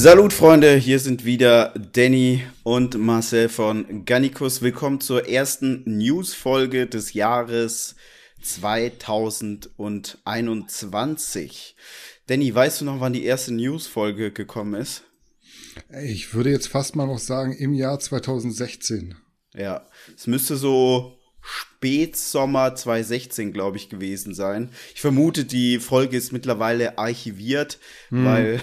Salut Freunde, hier sind wieder Danny und Marcel von Gannikus. Willkommen zur ersten News-Folge des Jahres 2021. Danny, weißt du noch, wann die erste News-Folge gekommen ist? Ich würde jetzt fast mal noch sagen, im Jahr 2016. Ja, es müsste so Spätsommer 2016, glaube ich, gewesen sein. Ich vermute, die Folge ist mittlerweile archiviert, hm. weil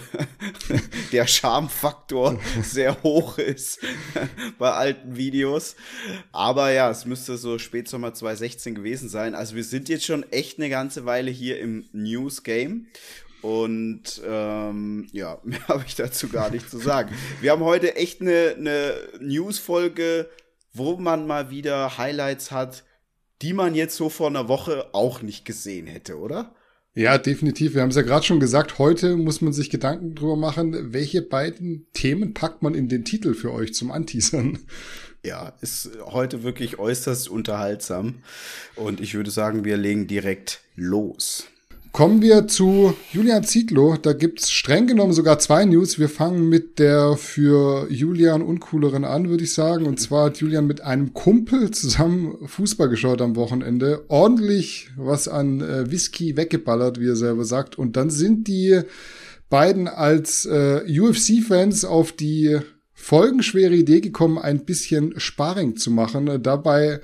der Charmfaktor sehr hoch ist bei alten Videos. Aber ja, es müsste so Spätsommer 2016 gewesen sein. Also wir sind jetzt schon echt eine ganze Weile hier im News Game. Und ähm, ja, mehr habe ich dazu gar nicht zu sagen. Wir haben heute echt eine, eine News-Folge wo man mal wieder Highlights hat, die man jetzt so vor einer Woche auch nicht gesehen hätte, oder? Ja, definitiv. Wir haben es ja gerade schon gesagt, heute muss man sich Gedanken drüber machen, welche beiden Themen packt man in den Titel für euch zum Anteasern. Ja, ist heute wirklich äußerst unterhaltsam. Und ich würde sagen, wir legen direkt los. Kommen wir zu Julian Zietlow. Da gibt's streng genommen sogar zwei News. Wir fangen mit der für Julian uncooleren an, würde ich sagen. Und zwar hat Julian mit einem Kumpel zusammen Fußball geschaut am Wochenende. Ordentlich was an äh, Whisky weggeballert, wie er selber sagt. Und dann sind die beiden als äh, UFC-Fans auf die folgenschwere Idee gekommen, ein bisschen Sparring zu machen. Dabei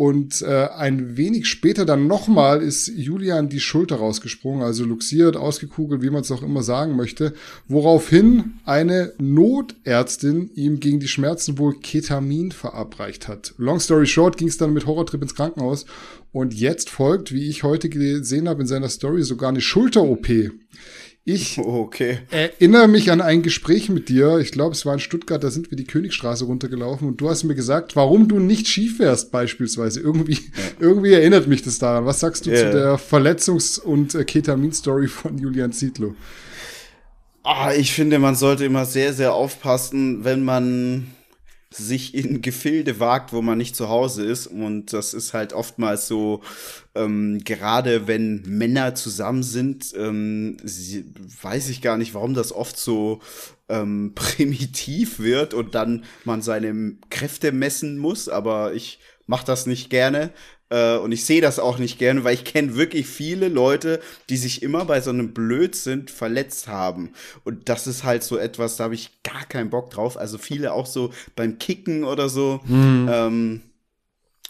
und äh, ein wenig später dann nochmal ist Julian die Schulter rausgesprungen, also luxiert, ausgekugelt, wie man es auch immer sagen möchte, woraufhin eine Notärztin ihm gegen die Schmerzen wohl Ketamin verabreicht hat. Long story short ging es dann mit Horrortrip ins Krankenhaus und jetzt folgt, wie ich heute gesehen habe in seiner Story, sogar eine Schulter-OP. Ich okay. erinnere mich an ein Gespräch mit dir. Ich glaube, es war in Stuttgart, da sind wir die Königstraße runtergelaufen und du hast mir gesagt, warum du nicht Ski fährst beispielsweise. Irgendwie, ja. irgendwie erinnert mich das daran. Was sagst du yeah. zu der Verletzungs- und äh, Ketamin-Story von Julian Zietlow? Ah, ich finde, man sollte immer sehr, sehr aufpassen, wenn man sich in Gefilde wagt, wo man nicht zu Hause ist. Und das ist halt oftmals so, ähm, gerade wenn Männer zusammen sind, ähm, sie, weiß ich gar nicht, warum das oft so ähm, primitiv wird und dann man seine Kräfte messen muss. Aber ich mache das nicht gerne. Äh, und ich sehe das auch nicht gerne, weil ich kenne wirklich viele Leute, die sich immer bei so einem Blödsinn verletzt haben. Und das ist halt so etwas, da habe ich gar keinen Bock drauf. Also viele auch so beim Kicken oder so. Mhm. Ähm,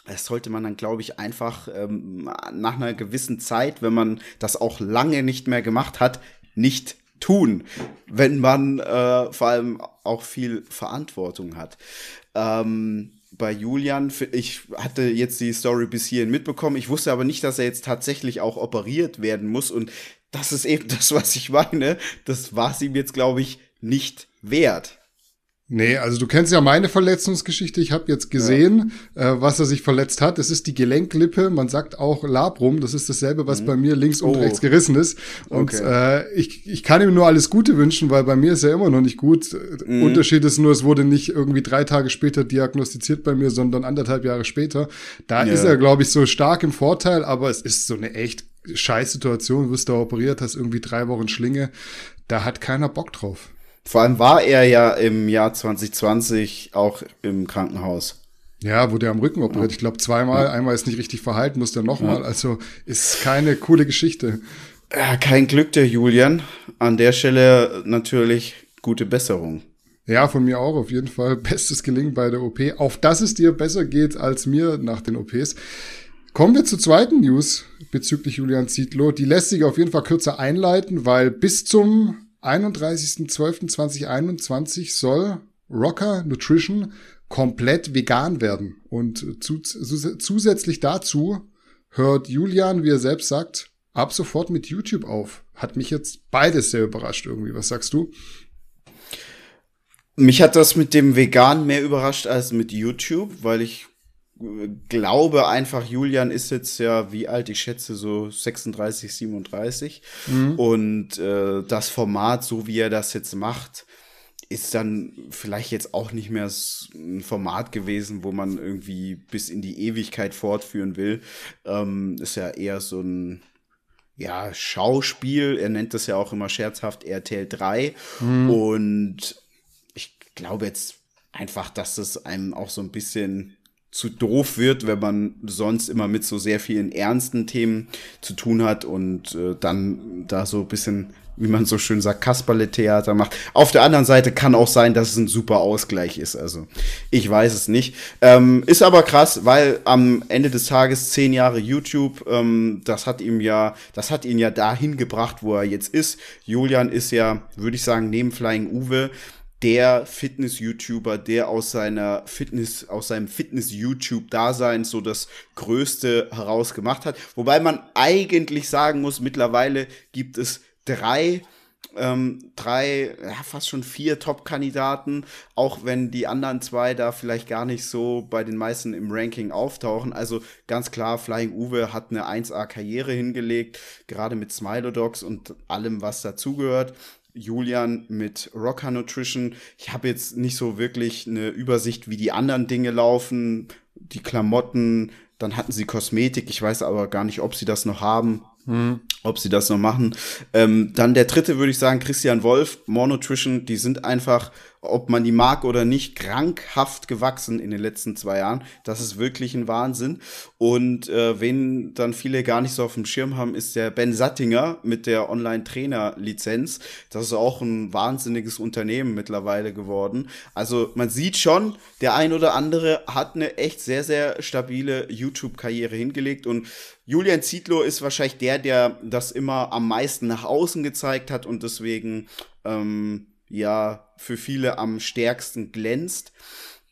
das sollte man dann, glaube ich, einfach ähm, nach einer gewissen Zeit, wenn man das auch lange nicht mehr gemacht hat, nicht tun, wenn man äh, vor allem auch viel Verantwortung hat. Ähm, bei Julian, ich hatte jetzt die Story bis hierhin mitbekommen. Ich wusste aber nicht, dass er jetzt tatsächlich auch operiert werden muss. Und das ist eben das, was ich meine. Das war es ihm jetzt, glaube ich, nicht wert. Nee, also du kennst ja meine Verletzungsgeschichte. Ich habe jetzt gesehen, ja. äh, was er sich verletzt hat. Es ist die Gelenklippe. Man sagt auch Labrum. Das ist dasselbe, was mhm. bei mir links und oh. rechts gerissen ist. Und okay. äh, ich, ich kann ihm nur alles Gute wünschen, weil bei mir ist er immer noch nicht gut. Mhm. Unterschied ist nur, es wurde nicht irgendwie drei Tage später diagnostiziert bei mir, sondern anderthalb Jahre später. Da ja. ist er, glaube ich, so stark im Vorteil, aber es ist so eine echt scheiß Situation. Du wirst da operiert, hast irgendwie drei Wochen Schlinge. Da hat keiner Bock drauf. Vor allem war er ja im Jahr 2020 auch im Krankenhaus. Ja, wurde er am Rücken operiert. Ich glaube zweimal. Ja. Einmal ist nicht richtig verhalten, musste er nochmal. Ja. Also ist keine coole Geschichte. Ja, kein Glück der Julian. An der Stelle natürlich gute Besserung. Ja, von mir auch auf jeden Fall. Bestes Gelingen bei der OP. Auf dass es dir besser geht als mir nach den OPs. Kommen wir zur zweiten News bezüglich Julian Zietlow. Die lässt sich auf jeden Fall kürzer einleiten, weil bis zum 31.12.2021 soll Rocker Nutrition komplett vegan werden. Und zu, zu, zusätzlich dazu hört Julian, wie er selbst sagt, ab sofort mit YouTube auf. Hat mich jetzt beides sehr überrascht irgendwie. Was sagst du? Mich hat das mit dem Vegan mehr überrascht als mit YouTube, weil ich glaube einfach, Julian ist jetzt ja, wie alt? Ich schätze so 36, 37. Mhm. Und äh, das Format, so wie er das jetzt macht, ist dann vielleicht jetzt auch nicht mehr ein Format gewesen, wo man irgendwie bis in die Ewigkeit fortführen will. Ähm, ist ja eher so ein ja, Schauspiel. Er nennt das ja auch immer scherzhaft RTL 3. Mhm. Und ich glaube jetzt einfach, dass das einem auch so ein bisschen zu doof wird, wenn man sonst immer mit so sehr vielen ernsten Themen zu tun hat und äh, dann da so ein bisschen, wie man so schön sagt, Kasperle-Theater macht. Auf der anderen Seite kann auch sein, dass es ein super Ausgleich ist. Also ich weiß es nicht. Ähm, ist aber krass, weil am Ende des Tages zehn Jahre YouTube, ähm, das hat ihm ja, das hat ihn ja dahin gebracht, wo er jetzt ist. Julian ist ja, würde ich sagen, neben Flying Uwe der Fitness-YouTuber, der aus seiner Fitness, aus seinem Fitness-YouTube-Dasein so das Größte herausgemacht hat. Wobei man eigentlich sagen muss, mittlerweile gibt es drei, ähm, drei, ja, fast schon vier Top-Kandidaten, auch wenn die anderen zwei da vielleicht gar nicht so bei den meisten im Ranking auftauchen. Also ganz klar, Flying Uwe hat eine 1A-Karriere hingelegt, gerade mit Smilodogs und allem, was dazugehört. Julian mit Rocker Nutrition. Ich habe jetzt nicht so wirklich eine Übersicht, wie die anderen Dinge laufen. Die Klamotten, dann hatten sie Kosmetik. Ich weiß aber gar nicht, ob sie das noch haben. Hm. Ob sie das noch machen. Ähm, dann der dritte würde ich sagen, Christian Wolf, More Nutrition, die sind einfach ob man die mag oder nicht, krankhaft gewachsen in den letzten zwei Jahren. Das ist wirklich ein Wahnsinn. Und äh, wen dann viele gar nicht so auf dem Schirm haben, ist der Ben Sattinger mit der Online-Trainer-Lizenz. Das ist auch ein wahnsinniges Unternehmen mittlerweile geworden. Also man sieht schon, der ein oder andere hat eine echt sehr, sehr stabile YouTube-Karriere hingelegt. Und Julian Zietlow ist wahrscheinlich der, der das immer am meisten nach außen gezeigt hat und deswegen ähm, ja für viele am stärksten glänzt.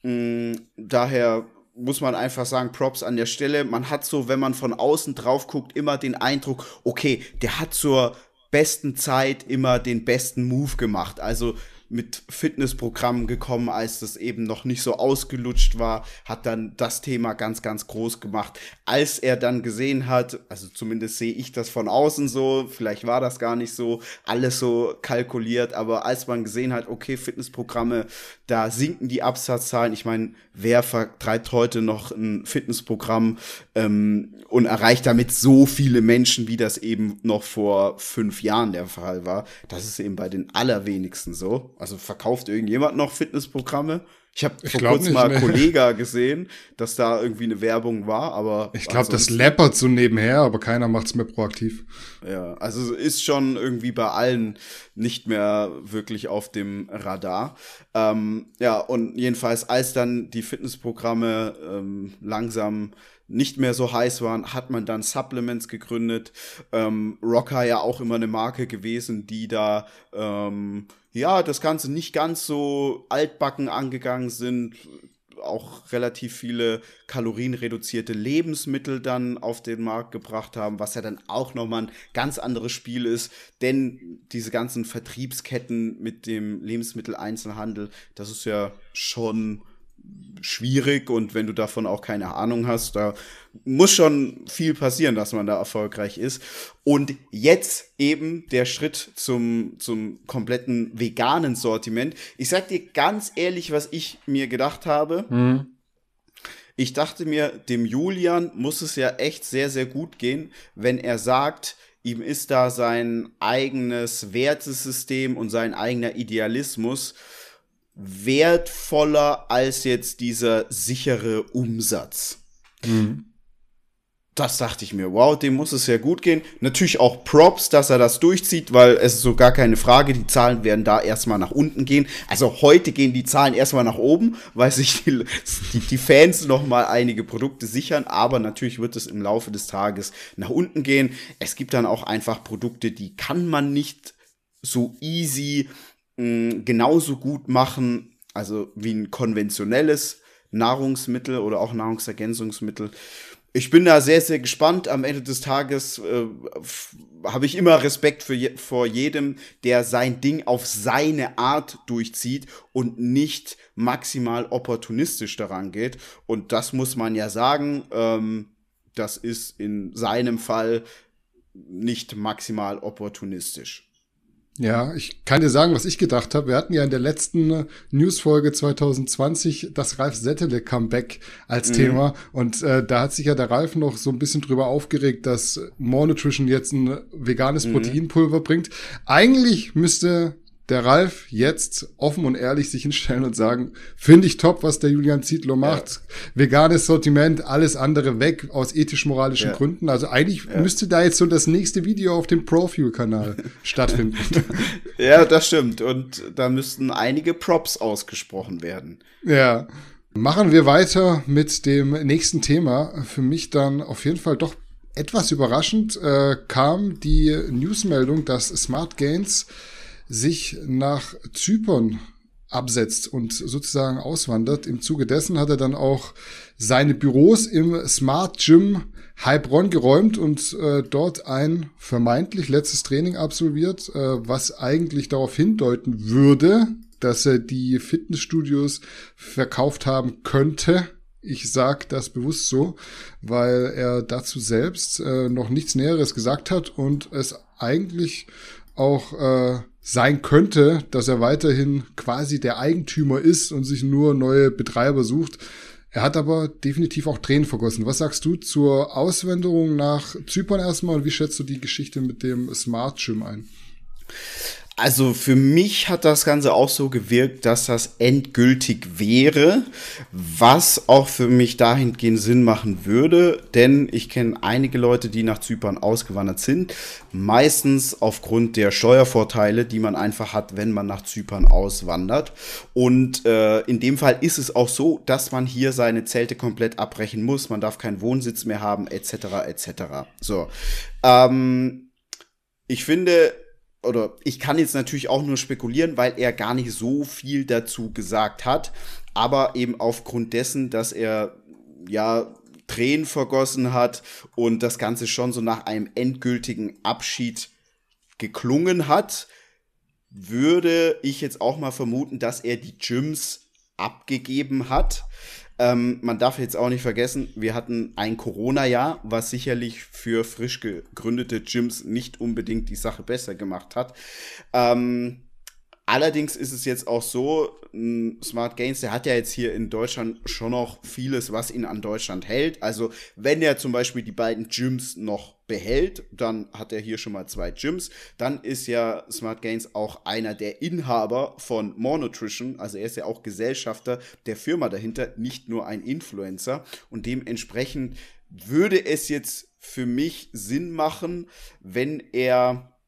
Mm, daher muss man einfach sagen, Props an der Stelle. Man hat so, wenn man von außen drauf guckt, immer den Eindruck, okay, der hat zur besten Zeit immer den besten Move gemacht. Also mit Fitnessprogrammen gekommen, als das eben noch nicht so ausgelutscht war, hat dann das Thema ganz, ganz groß gemacht. Als er dann gesehen hat, also zumindest sehe ich das von außen so, vielleicht war das gar nicht so, alles so kalkuliert, aber als man gesehen hat, okay, Fitnessprogramme, da sinken die Absatzzahlen. Ich meine, wer vertreibt heute noch ein Fitnessprogramm ähm, und erreicht damit so viele Menschen, wie das eben noch vor fünf Jahren der Fall war? Das ist eben bei den allerwenigsten so. Also verkauft irgendjemand noch Fitnessprogramme? Ich habe vor kurzem mal mehr. Kollega gesehen, dass da irgendwie eine Werbung war, aber. Ich glaube, das läppert so nebenher, aber keiner macht's mehr proaktiv. Ja, also ist schon irgendwie bei allen nicht mehr wirklich auf dem Radar. Ähm, ja, und jedenfalls, als dann die Fitnessprogramme ähm, langsam nicht mehr so heiß waren, hat man dann Supplements gegründet. Ähm, Rocker ja auch immer eine Marke gewesen, die da ähm, ja das Ganze nicht ganz so altbacken angegangen sind. Auch relativ viele kalorienreduzierte Lebensmittel dann auf den Markt gebracht haben, was ja dann auch nochmal ein ganz anderes Spiel ist. Denn diese ganzen Vertriebsketten mit dem Lebensmitteleinzelhandel, das ist ja schon schwierig und wenn du davon auch keine Ahnung hast, da muss schon viel passieren, dass man da erfolgreich ist. Und jetzt eben der Schritt zum, zum kompletten veganen Sortiment. Ich sag dir ganz ehrlich, was ich mir gedacht habe. Mhm. Ich dachte mir, dem Julian muss es ja echt sehr, sehr gut gehen, wenn er sagt, ihm ist da sein eigenes Wertesystem und sein eigener Idealismus wertvoller als jetzt dieser sichere Umsatz. Mhm. Das dachte ich mir, wow, dem muss es ja gut gehen. Natürlich auch Props, dass er das durchzieht, weil es ist so gar keine Frage, die Zahlen werden da erstmal nach unten gehen. Also heute gehen die Zahlen erstmal nach oben, weil sich die, die, die Fans noch mal einige Produkte sichern, aber natürlich wird es im Laufe des Tages nach unten gehen. Es gibt dann auch einfach Produkte, die kann man nicht so easy mh, genauso gut machen, also wie ein konventionelles Nahrungsmittel oder auch Nahrungsergänzungsmittel. Ich bin da sehr, sehr gespannt. Am Ende des Tages äh, habe ich immer Respekt für je, vor jedem, der sein Ding auf seine Art durchzieht und nicht maximal opportunistisch daran geht. Und das muss man ja sagen. Ähm, das ist in seinem Fall nicht maximal opportunistisch. Ja, ich kann dir sagen, was ich gedacht habe. Wir hatten ja in der letzten Newsfolge 2020 das Ralf Settele Comeback als mhm. Thema und äh, da hat sich ja der Ralf noch so ein bisschen drüber aufgeregt, dass More Nutrition jetzt ein veganes mhm. Proteinpulver bringt. Eigentlich müsste der Ralf jetzt offen und ehrlich sich hinstellen und sagen, finde ich top, was der Julian Zietlow macht. Ja. Veganes Sortiment, alles andere weg aus ethisch-moralischen ja. Gründen. Also eigentlich ja. müsste da jetzt so das nächste Video auf dem Profuel-Kanal stattfinden. Ja, das stimmt. Und da müssten einige Props ausgesprochen werden. Ja. Machen wir weiter mit dem nächsten Thema. Für mich dann auf jeden Fall doch etwas überraschend äh, kam die Newsmeldung, dass Smart Gains sich nach Zypern absetzt und sozusagen auswandert. Im Zuge dessen hat er dann auch seine Büros im Smart Gym Heilbronn geräumt und äh, dort ein vermeintlich letztes Training absolviert, äh, was eigentlich darauf hindeuten würde, dass er die Fitnessstudios verkauft haben könnte. Ich sag das bewusst so, weil er dazu selbst äh, noch nichts Näheres gesagt hat und es eigentlich auch äh, sein könnte, dass er weiterhin quasi der Eigentümer ist und sich nur neue Betreiber sucht. Er hat aber definitiv auch Tränen vergossen. Was sagst du zur Auswanderung nach Zypern erstmal und wie schätzt du die Geschichte mit dem Smart Gym ein? Also für mich hat das Ganze auch so gewirkt, dass das endgültig wäre, was auch für mich dahingehend Sinn machen würde, denn ich kenne einige Leute, die nach Zypern ausgewandert sind, meistens aufgrund der Steuervorteile, die man einfach hat, wenn man nach Zypern auswandert. Und äh, in dem Fall ist es auch so, dass man hier seine Zelte komplett abbrechen muss, man darf keinen Wohnsitz mehr haben, etc. etc. So, ähm, ich finde oder ich kann jetzt natürlich auch nur spekulieren, weil er gar nicht so viel dazu gesagt hat, aber eben aufgrund dessen, dass er ja Tränen vergossen hat und das Ganze schon so nach einem endgültigen Abschied geklungen hat, würde ich jetzt auch mal vermuten, dass er die Gyms abgegeben hat. Ähm, man darf jetzt auch nicht vergessen, wir hatten ein Corona-Jahr, was sicherlich für frisch gegründete Gyms nicht unbedingt die Sache besser gemacht hat. Ähm, Allerdings ist es jetzt auch so, Smart Gains, der hat ja jetzt hier in Deutschland schon noch vieles, was ihn an Deutschland hält. Also wenn er zum Beispiel die beiden Gyms noch behält, dann hat er hier schon mal zwei Gyms. Dann ist ja Smart Gains auch einer der Inhaber von More Nutrition. Also er ist ja auch Gesellschafter der Firma dahinter, nicht nur ein Influencer. Und dementsprechend würde es jetzt für mich Sinn machen, wenn er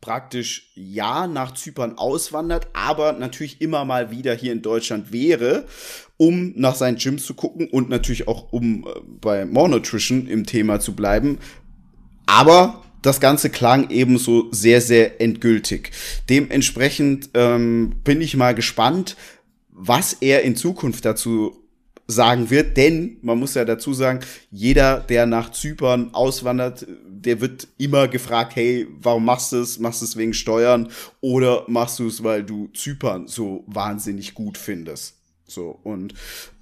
praktisch ja nach Zypern auswandert, aber natürlich immer mal wieder hier in Deutschland wäre, um nach seinen Gyms zu gucken und natürlich auch um äh, bei More Nutrition im Thema zu bleiben. Aber das Ganze klang ebenso sehr, sehr endgültig. Dementsprechend ähm, bin ich mal gespannt, was er in Zukunft dazu sagen wird, denn man muss ja dazu sagen, jeder, der nach Zypern auswandert, der wird immer gefragt, hey, warum machst du es? Machst du es wegen Steuern oder machst du es, weil du Zypern so wahnsinnig gut findest? So, und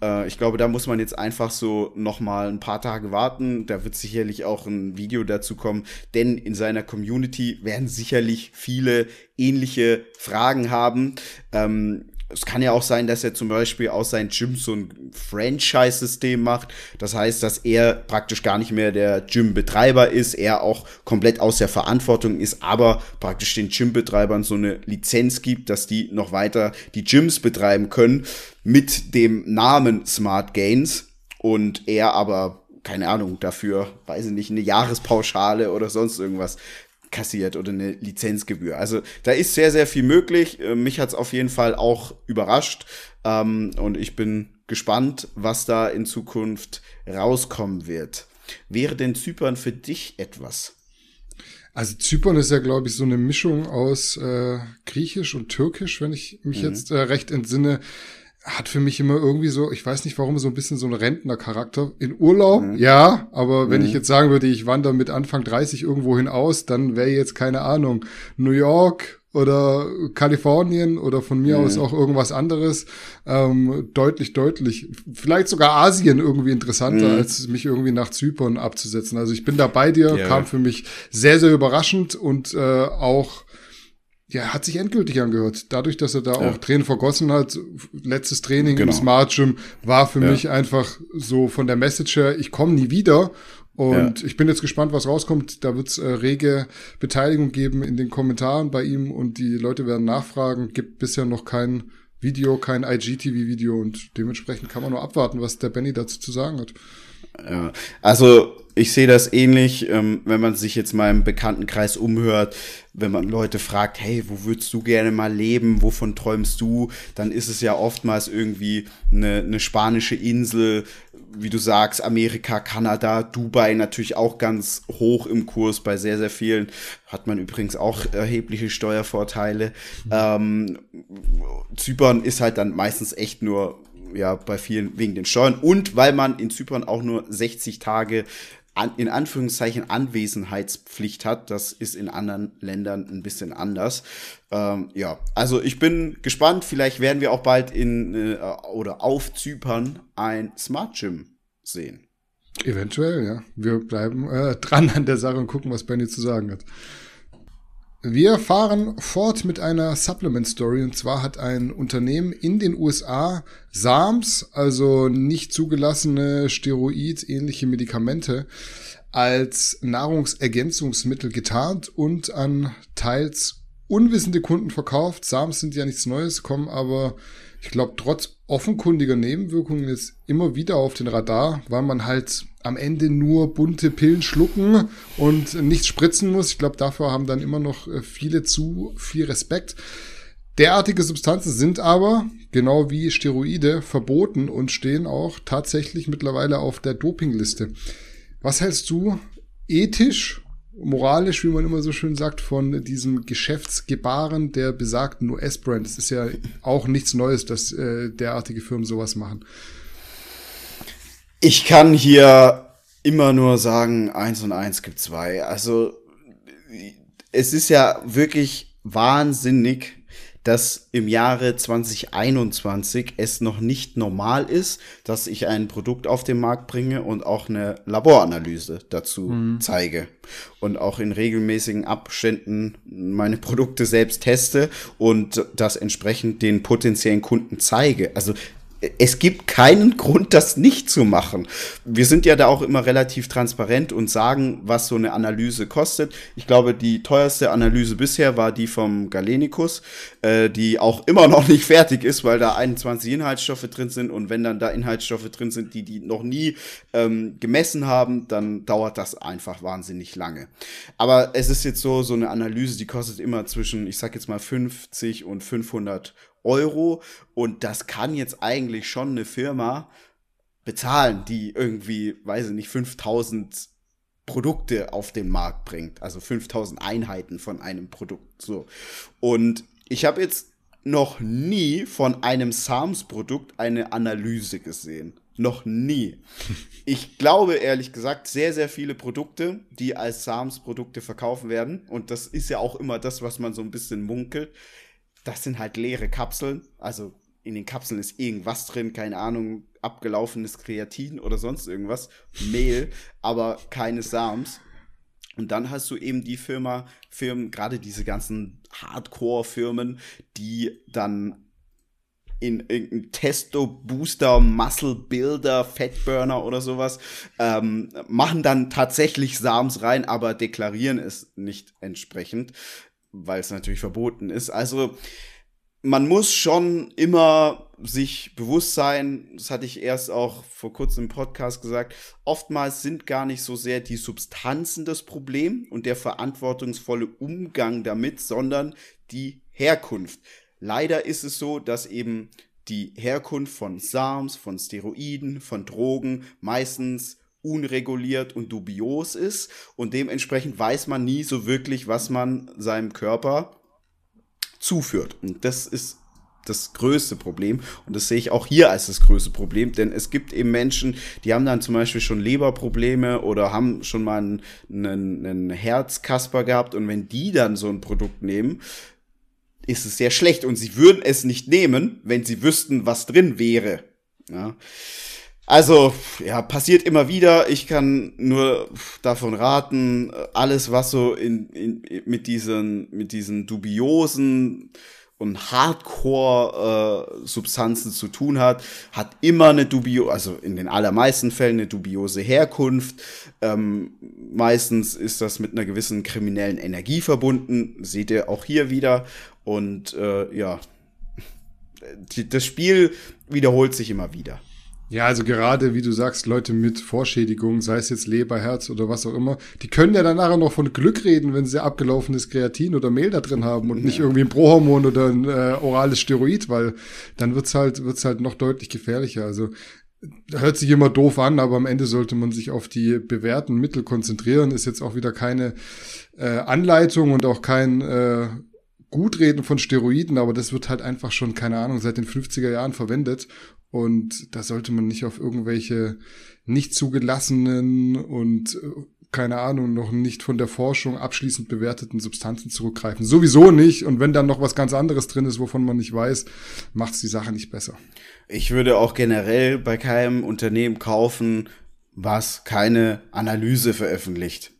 äh, ich glaube, da muss man jetzt einfach so noch mal ein paar Tage warten. Da wird sicherlich auch ein Video dazu kommen, denn in seiner Community werden sicherlich viele ähnliche Fragen haben. Ähm, es kann ja auch sein, dass er zum Beispiel aus seinem Gym so ein Franchise-System macht. Das heißt, dass er praktisch gar nicht mehr der Gym-Betreiber ist, er auch komplett aus der Verantwortung ist, aber praktisch den Gym-Betreibern so eine Lizenz gibt, dass die noch weiter die Gyms betreiben können mit dem Namen Smart Gains und er aber keine Ahnung, dafür, weiß ich nicht, eine Jahrespauschale oder sonst irgendwas kassiert oder eine Lizenzgebühr. Also da ist sehr, sehr viel möglich. Äh, mich hat es auf jeden Fall auch überrascht ähm, und ich bin gespannt, was da in Zukunft rauskommen wird. Wäre denn Zypern für dich etwas? Also Zypern ist ja, glaube ich, so eine Mischung aus äh, Griechisch und Türkisch, wenn ich mich mhm. jetzt äh, recht entsinne hat für mich immer irgendwie so, ich weiß nicht warum, so ein bisschen so ein Rentnercharakter. In Urlaub, mhm. ja, aber wenn mhm. ich jetzt sagen würde, ich wandere mit Anfang 30 irgendwo hinaus, dann wäre jetzt keine Ahnung, New York oder Kalifornien oder von mir mhm. aus auch irgendwas anderes ähm, deutlich, deutlich, vielleicht sogar Asien irgendwie interessanter, mhm. als mich irgendwie nach Zypern abzusetzen. Also ich bin da bei dir, yeah. kam für mich sehr, sehr überraschend und äh, auch ja, hat sich endgültig angehört. Dadurch, dass er da ja. auch Tränen vergossen hat, letztes Training genau. im Smart Gym war für ja. mich einfach so von der Message her, ich komme nie wieder. Und ja. ich bin jetzt gespannt, was rauskommt. Da wird es äh, rege Beteiligung geben in den Kommentaren bei ihm und die Leute werden nachfragen. Gibt bisher noch kein Video, kein IGTV-Video und dementsprechend kann man nur abwarten, was der Benny dazu zu sagen hat. Ja, also ich sehe das ähnlich, ähm, wenn man sich jetzt mal im Bekanntenkreis umhört, wenn man Leute fragt, hey, wo würdest du gerne mal leben, wovon träumst du, dann ist es ja oftmals irgendwie eine, eine spanische Insel, wie du sagst, Amerika, Kanada, Dubai natürlich auch ganz hoch im Kurs bei sehr, sehr vielen. Hat man übrigens auch erhebliche Steuervorteile. Mhm. Ähm, Zypern ist halt dann meistens echt nur ja bei vielen wegen den Steuern und weil man in Zypern auch nur 60 Tage an, in Anführungszeichen Anwesenheitspflicht hat. Das ist in anderen Ländern ein bisschen anders. Ähm, ja, also ich bin gespannt. Vielleicht werden wir auch bald in äh, oder auf Zypern ein Smart Gym sehen. Eventuell, ja. Wir bleiben äh, dran an der Sache und gucken, was Benny zu sagen hat. Wir fahren fort mit einer Supplement Story und zwar hat ein Unternehmen in den USA SARMs, also nicht zugelassene Steroid-ähnliche Medikamente, als Nahrungsergänzungsmittel getarnt und an teils unwissende Kunden verkauft. SARMs sind ja nichts Neues, kommen aber, ich glaube, trotz offenkundiger Nebenwirkungen jetzt immer wieder auf den Radar, weil man halt am Ende nur bunte Pillen schlucken und nichts spritzen muss. Ich glaube, dafür haben dann immer noch äh, viele zu viel Respekt. Derartige Substanzen sind aber, genau wie Steroide, verboten und stehen auch tatsächlich mittlerweile auf der Dopingliste. Was hältst du ethisch, moralisch, wie man immer so schön sagt, von diesem Geschäftsgebaren der besagten US-Brand? Es ist ja auch nichts Neues, dass äh, derartige Firmen sowas machen. Ich kann hier immer nur sagen, eins und eins gibt zwei. Also es ist ja wirklich wahnsinnig, dass im Jahre 2021 es noch nicht normal ist, dass ich ein Produkt auf den Markt bringe und auch eine Laboranalyse dazu mhm. zeige und auch in regelmäßigen Abständen meine Produkte selbst teste und das entsprechend den potenziellen Kunden zeige. Also es gibt keinen Grund, das nicht zu machen. Wir sind ja da auch immer relativ transparent und sagen, was so eine Analyse kostet. Ich glaube, die teuerste Analyse bisher war die vom Galenicus, äh, die auch immer noch nicht fertig ist, weil da 21 Inhaltsstoffe drin sind und wenn dann da Inhaltsstoffe drin sind, die die noch nie ähm, gemessen haben, dann dauert das einfach wahnsinnig lange. Aber es ist jetzt so, so eine Analyse, die kostet immer zwischen, ich sag jetzt mal 50 und 500 Euro und das kann jetzt eigentlich schon eine Firma bezahlen, die irgendwie, weiß ich nicht, 5000 Produkte auf den Markt bringt, also 5000 Einheiten von einem Produkt so. Und ich habe jetzt noch nie von einem SARMS-Produkt eine Analyse gesehen. Noch nie. Ich glaube ehrlich gesagt, sehr, sehr viele Produkte, die als SARMS-Produkte verkaufen werden, und das ist ja auch immer das, was man so ein bisschen munkelt, das sind halt leere Kapseln. Also in den Kapseln ist irgendwas drin, keine Ahnung, abgelaufenes Kreatin oder sonst irgendwas, Mehl, aber keine Sams. Und dann hast du eben die Firma, Firmen, gerade diese ganzen Hardcore-Firmen, die dann in irgendein Testo Booster, Muscle Builder, Fatburner oder sowas, ähm, machen dann tatsächlich Sams rein, aber deklarieren es nicht entsprechend weil es natürlich verboten ist. Also man muss schon immer sich bewusst sein, das hatte ich erst auch vor kurzem im Podcast gesagt, oftmals sind gar nicht so sehr die Substanzen das Problem und der verantwortungsvolle Umgang damit, sondern die Herkunft. Leider ist es so, dass eben die Herkunft von SARMs, von Steroiden, von Drogen meistens unreguliert und dubios ist und dementsprechend weiß man nie so wirklich, was man seinem Körper zuführt. Und das ist das größte Problem. Und das sehe ich auch hier als das größte Problem, denn es gibt eben Menschen, die haben dann zum Beispiel schon Leberprobleme oder haben schon mal einen, einen, Herzkasper gehabt und wenn die dann so ein Produkt nehmen, ist es sehr schlecht und sie würden es nicht nehmen, wenn sie wüssten, was drin wäre. Ja. Also, ja, passiert immer wieder. Ich kann nur davon raten, alles, was so in, in, mit diesen, mit diesen dubiosen und Hardcore-Substanzen äh, zu tun hat, hat immer eine dubio, also in den allermeisten Fällen eine dubiose Herkunft. Ähm, meistens ist das mit einer gewissen kriminellen Energie verbunden. Seht ihr auch hier wieder. Und äh, ja, das Spiel wiederholt sich immer wieder. Ja, also gerade, wie du sagst, Leute mit Vorschädigung, sei es jetzt Leber, Herz oder was auch immer, die können ja dann nachher noch von Glück reden, wenn sie abgelaufenes Kreatin oder Mehl da drin haben und ja. nicht irgendwie ein Prohormon oder ein äh, orales Steroid, weil dann wird's halt, wird's halt noch deutlich gefährlicher. Also hört sich immer doof an, aber am Ende sollte man sich auf die bewährten Mittel konzentrieren. Ist jetzt auch wieder keine äh, Anleitung und auch kein äh, Gutreden von Steroiden, aber das wird halt einfach schon, keine Ahnung, seit den 50er Jahren verwendet. Und da sollte man nicht auf irgendwelche nicht zugelassenen und äh, keine Ahnung, noch nicht von der Forschung abschließend bewerteten Substanzen zurückgreifen. Sowieso nicht. Und wenn dann noch was ganz anderes drin ist, wovon man nicht weiß, macht es die Sache nicht besser. Ich würde auch generell bei keinem Unternehmen kaufen, was keine Analyse veröffentlicht.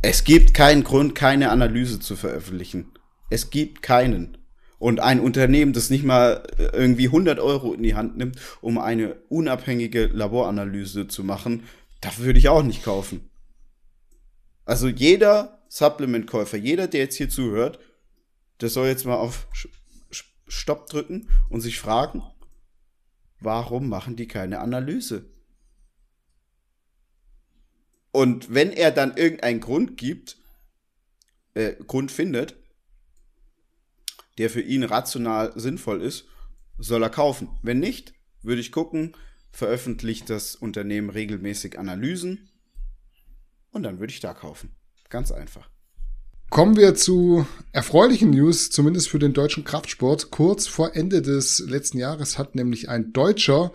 Es gibt keinen Grund, keine Analyse zu veröffentlichen. Es gibt keinen. Und ein Unternehmen, das nicht mal äh, irgendwie 100 Euro in die Hand nimmt, um eine unabhängige Laboranalyse zu machen, dafür würde ich auch nicht kaufen. Also jeder Supplement-Käufer, jeder, der jetzt hier zuhört, der soll jetzt mal auf Stopp drücken und sich fragen, warum machen die keine Analyse? Und wenn er dann irgendeinen Grund gibt, äh, Grund findet, der für ihn rational sinnvoll ist, soll er kaufen. Wenn nicht, würde ich gucken, veröffentlicht das Unternehmen regelmäßig Analysen und dann würde ich da kaufen. Ganz einfach. Kommen wir zu erfreulichen News, zumindest für den deutschen Kraftsport. Kurz vor Ende des letzten Jahres hat nämlich ein Deutscher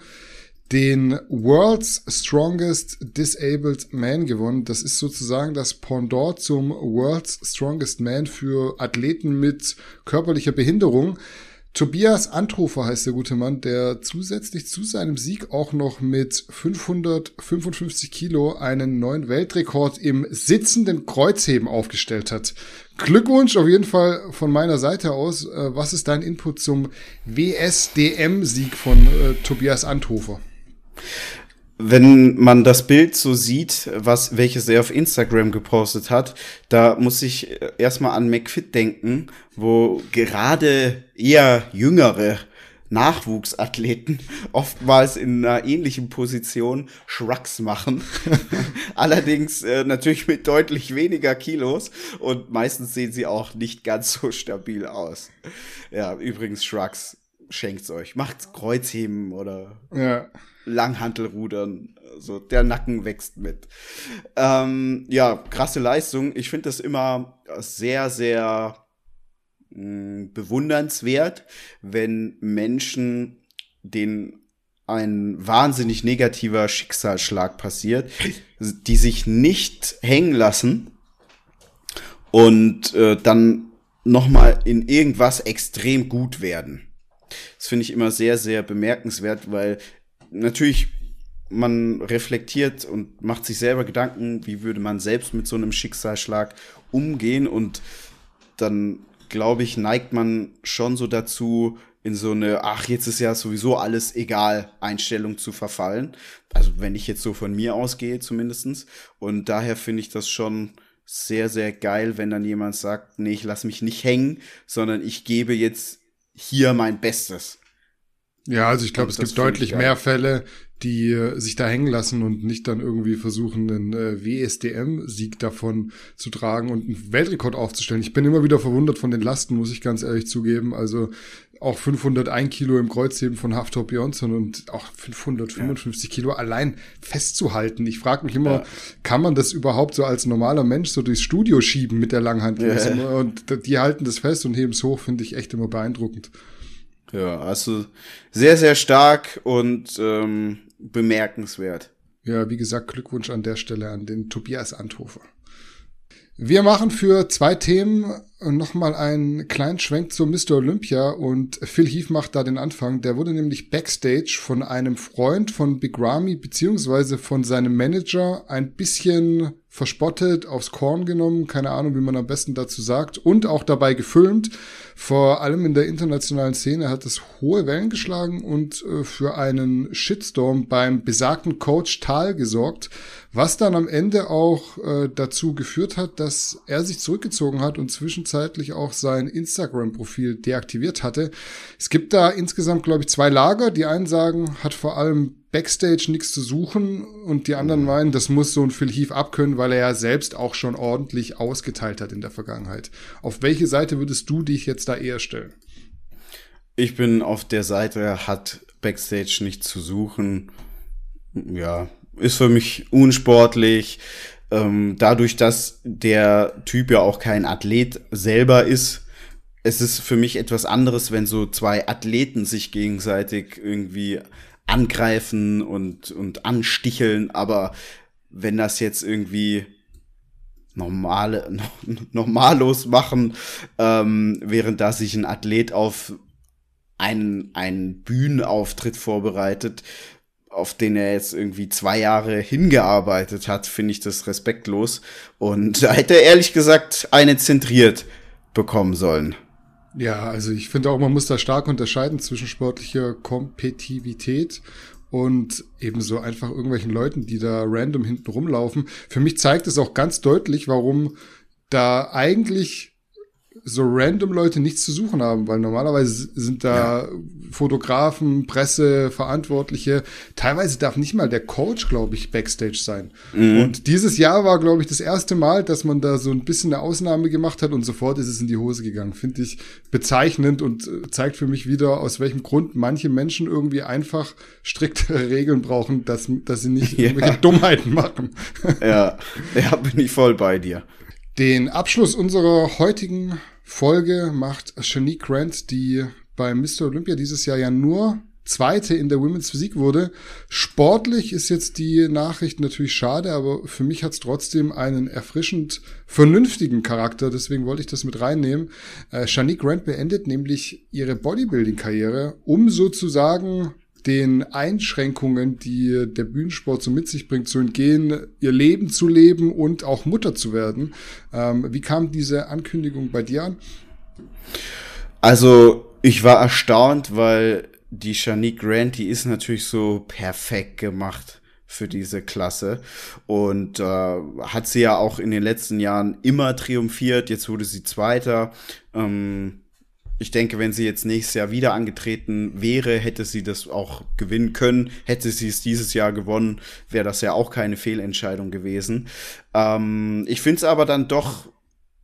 den World's Strongest Disabled Man gewonnen. Das ist sozusagen das Pendant zum World's Strongest Man für Athleten mit körperlicher Behinderung. Tobias Antrufer heißt der gute Mann, der zusätzlich zu seinem Sieg auch noch mit 555 Kilo einen neuen Weltrekord im sitzenden Kreuzheben aufgestellt hat. Glückwunsch auf jeden Fall von meiner Seite aus. Äh, was ist dein Input zum WSDM-Sieg von äh, Tobias Antrufer? Wenn man das Bild so sieht, was, welches er auf Instagram gepostet hat, da muss ich erstmal an McFit denken, wo gerade eher jüngere Nachwuchsathleten oftmals in einer ähnlichen Position Shrugs machen. Allerdings äh, natürlich mit deutlich weniger Kilos und meistens sehen sie auch nicht ganz so stabil aus. Ja, übrigens Shrugs schenkt's euch. Macht's Kreuzheben oder ja. Langhantelrudern. So, der Nacken wächst mit. Ähm, ja, krasse Leistung. Ich finde das immer sehr, sehr mh, hm, bewundernswert, wenn Menschen den ein wahnsinnig negativer Schicksalsschlag passiert, die sich nicht hängen lassen und äh, dann noch mal in irgendwas extrem gut werden. Das finde ich immer sehr, sehr bemerkenswert, weil natürlich man reflektiert und macht sich selber Gedanken, wie würde man selbst mit so einem Schicksalsschlag umgehen und dann glaube ich, neigt man schon so dazu, in so eine, ach, jetzt ist ja sowieso alles egal, Einstellung zu verfallen. Also wenn ich jetzt so von mir ausgehe zumindestens. Und daher finde ich das schon sehr, sehr geil, wenn dann jemand sagt, nee, ich lass mich nicht hängen, sondern ich gebe jetzt hier mein Bestes. Ja, also ich glaube, es gibt deutlich mehr Fälle, die äh, sich da hängen lassen und nicht dann irgendwie versuchen, einen äh, WSDM-Sieg davon zu tragen und einen Weltrekord aufzustellen. Ich bin immer wieder verwundert von den Lasten, muss ich ganz ehrlich zugeben. Also auch 501 Kilo im Kreuzheben von Haftop Johnson und auch 555 ja. Kilo allein festzuhalten. Ich frage mich immer, ja. kann man das überhaupt so als normaler Mensch so durchs Studio schieben mit der Langhand? Ja. Und die halten das fest und heben es hoch, finde ich echt immer beeindruckend. Ja, also sehr, sehr stark und ähm, bemerkenswert. Ja, wie gesagt, Glückwunsch an der Stelle an den Tobias Anthofer. Wir machen für zwei Themen nochmal einen kleinen Schwenk zu Mr. Olympia und Phil Heath macht da den Anfang. Der wurde nämlich backstage von einem Freund von Big Ramy beziehungsweise von seinem Manager ein bisschen verspottet, aufs Korn genommen, keine Ahnung, wie man am besten dazu sagt, und auch dabei gefilmt. Vor allem in der internationalen Szene hat es hohe Wellen geschlagen und äh, für einen Shitstorm beim besagten Coach Tal gesorgt, was dann am Ende auch äh, dazu geführt hat, dass er sich zurückgezogen hat und zwischenzeitlich auch sein Instagram-Profil deaktiviert hatte. Es gibt da insgesamt, glaube ich, zwei Lager. Die einen sagen, hat vor allem Backstage nichts zu suchen und die anderen mhm. meinen, das muss so ein Phil Heath abkönnen, weil er ja selbst auch schon ordentlich ausgeteilt hat in der Vergangenheit. Auf welche Seite würdest du dich jetzt da eher stellen? Ich bin auf der Seite, hat Backstage nichts zu suchen. Ja, ist für mich unsportlich. Ähm, dadurch, dass der Typ ja auch kein Athlet selber ist, es ist für mich etwas anderes, wenn so zwei Athleten sich gegenseitig irgendwie angreifen und, und ansticheln, aber wenn das jetzt irgendwie normale, normallos machen, ähm, während da sich ein Athlet auf einen, einen Bühnenauftritt vorbereitet, auf den er jetzt irgendwie zwei Jahre hingearbeitet hat, finde ich das respektlos. Und da hätte er ehrlich gesagt eine zentriert bekommen sollen. Ja, also ich finde auch, man muss da stark unterscheiden zwischen sportlicher Kompetitivität und ebenso einfach irgendwelchen Leuten, die da random hinten rumlaufen. Für mich zeigt es auch ganz deutlich, warum da eigentlich so random Leute nichts zu suchen haben, weil normalerweise sind da ja. Fotografen, Presse, Verantwortliche. Teilweise darf nicht mal der Coach, glaube ich, Backstage sein. Mhm. Und dieses Jahr war, glaube ich, das erste Mal, dass man da so ein bisschen eine Ausnahme gemacht hat und sofort ist es in die Hose gegangen. Finde ich bezeichnend und äh, zeigt für mich wieder, aus welchem Grund manche Menschen irgendwie einfach striktere Regeln brauchen, dass, dass sie nicht ja. irgendwelche Dummheiten machen. Ja, ja, bin ich voll bei dir. Den Abschluss unserer heutigen Folge macht Shanique Grant, die bei Mr. Olympia dieses Jahr ja nur Zweite in der Women's Physik wurde. Sportlich ist jetzt die Nachricht natürlich schade, aber für mich hat es trotzdem einen erfrischend vernünftigen Charakter, deswegen wollte ich das mit reinnehmen. Äh, Shanique Grant beendet nämlich ihre Bodybuilding-Karriere, um sozusagen den Einschränkungen, die der Bühnensport so mit sich bringt, zu entgehen, ihr Leben zu leben und auch Mutter zu werden. Ähm, wie kam diese Ankündigung bei dir an? Also, ich war erstaunt, weil die Shanique Grant, die ist natürlich so perfekt gemacht für diese Klasse und äh, hat sie ja auch in den letzten Jahren immer triumphiert. Jetzt wurde sie Zweiter. Ähm, ich denke, wenn sie jetzt nächstes Jahr wieder angetreten wäre, hätte sie das auch gewinnen können. Hätte sie es dieses Jahr gewonnen, wäre das ja auch keine Fehlentscheidung gewesen. Ähm, ich finde es aber dann doch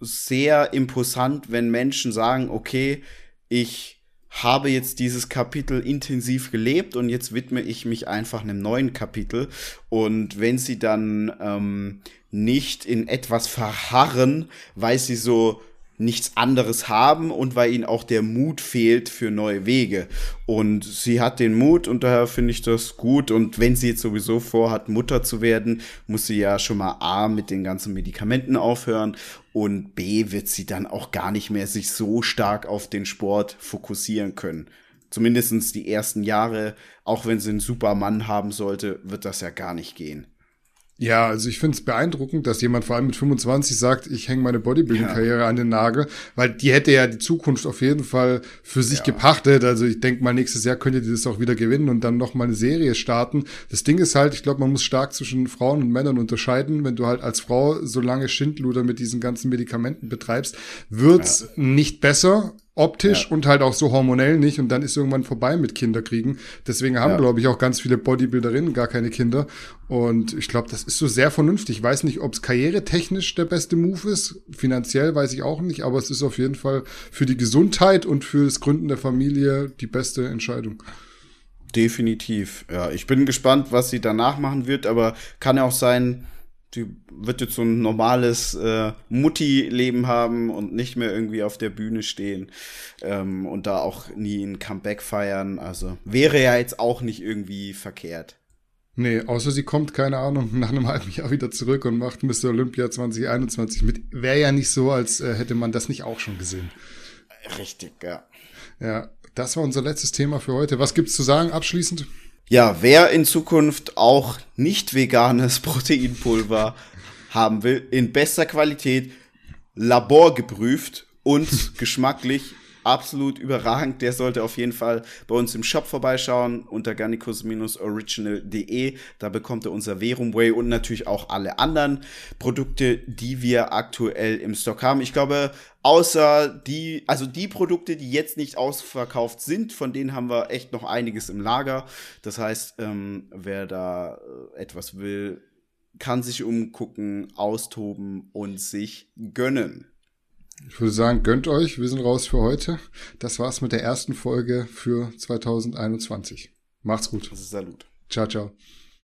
sehr imposant, wenn Menschen sagen, okay, ich habe jetzt dieses Kapitel intensiv gelebt und jetzt widme ich mich einfach einem neuen Kapitel. Und wenn sie dann ähm, nicht in etwas verharren, weil sie so nichts anderes haben und weil ihnen auch der Mut fehlt für neue Wege. Und sie hat den Mut und daher finde ich das gut. Und wenn sie jetzt sowieso vorhat, Mutter zu werden, muss sie ja schon mal A mit den ganzen Medikamenten aufhören und B wird sie dann auch gar nicht mehr sich so stark auf den Sport fokussieren können. Zumindestens die ersten Jahre, auch wenn sie einen Supermann haben sollte, wird das ja gar nicht gehen. Ja, also ich finde es beeindruckend, dass jemand vor allem mit 25 sagt, ich hänge meine Bodybuilding-Karriere ja. an den Nagel, weil die hätte ja die Zukunft auf jeden Fall für sich ja. gepachtet. Also ich denke mal, nächstes Jahr könnte die das auch wieder gewinnen und dann noch mal eine Serie starten. Das Ding ist halt, ich glaube, man muss stark zwischen Frauen und Männern unterscheiden. Wenn du halt als Frau so lange Schindluder mit diesen ganzen Medikamenten betreibst, wird's ja. nicht besser optisch ja. und halt auch so hormonell nicht und dann ist irgendwann vorbei mit Kinderkriegen. Deswegen haben, ja. glaube ich, auch ganz viele Bodybuilderinnen gar keine Kinder. Und ich glaube, das ist so sehr vernünftig. Ich weiß nicht, ob es karrieretechnisch der beste Move ist. Finanziell weiß ich auch nicht, aber es ist auf jeden Fall für die Gesundheit und für das Gründen der Familie die beste Entscheidung. Definitiv. Ja, ich bin gespannt, was sie danach machen wird, aber kann ja auch sein, die wird jetzt so ein normales äh, Mutti-Leben haben und nicht mehr irgendwie auf der Bühne stehen ähm, und da auch nie ein Comeback feiern. Also wäre ja jetzt auch nicht irgendwie verkehrt. Nee, außer sie kommt, keine Ahnung, nach einem halben Jahr wieder zurück und macht Mr. Olympia 2021 mit. Wäre ja nicht so, als äh, hätte man das nicht auch schon gesehen. Richtig, ja. Ja, das war unser letztes Thema für heute. Was gibt's zu sagen abschließend? Ja, wer in Zukunft auch nicht veganes Proteinpulver haben will, in bester Qualität, laborgeprüft und geschmacklich absolut überragend. Der sollte auf jeden Fall bei uns im Shop vorbeischauen unter garnicus-original.de. Da bekommt er unser Verum Way und natürlich auch alle anderen Produkte, die wir aktuell im Stock haben. Ich glaube, außer die, also die Produkte, die jetzt nicht ausverkauft sind, von denen haben wir echt noch einiges im Lager. Das heißt, ähm, wer da äh, etwas will, kann sich umgucken, austoben und sich gönnen. Ich würde sagen, gönnt euch. Wir sind raus für heute. Das war's mit der ersten Folge für 2021. Macht's gut. Salut. Ciao, ciao.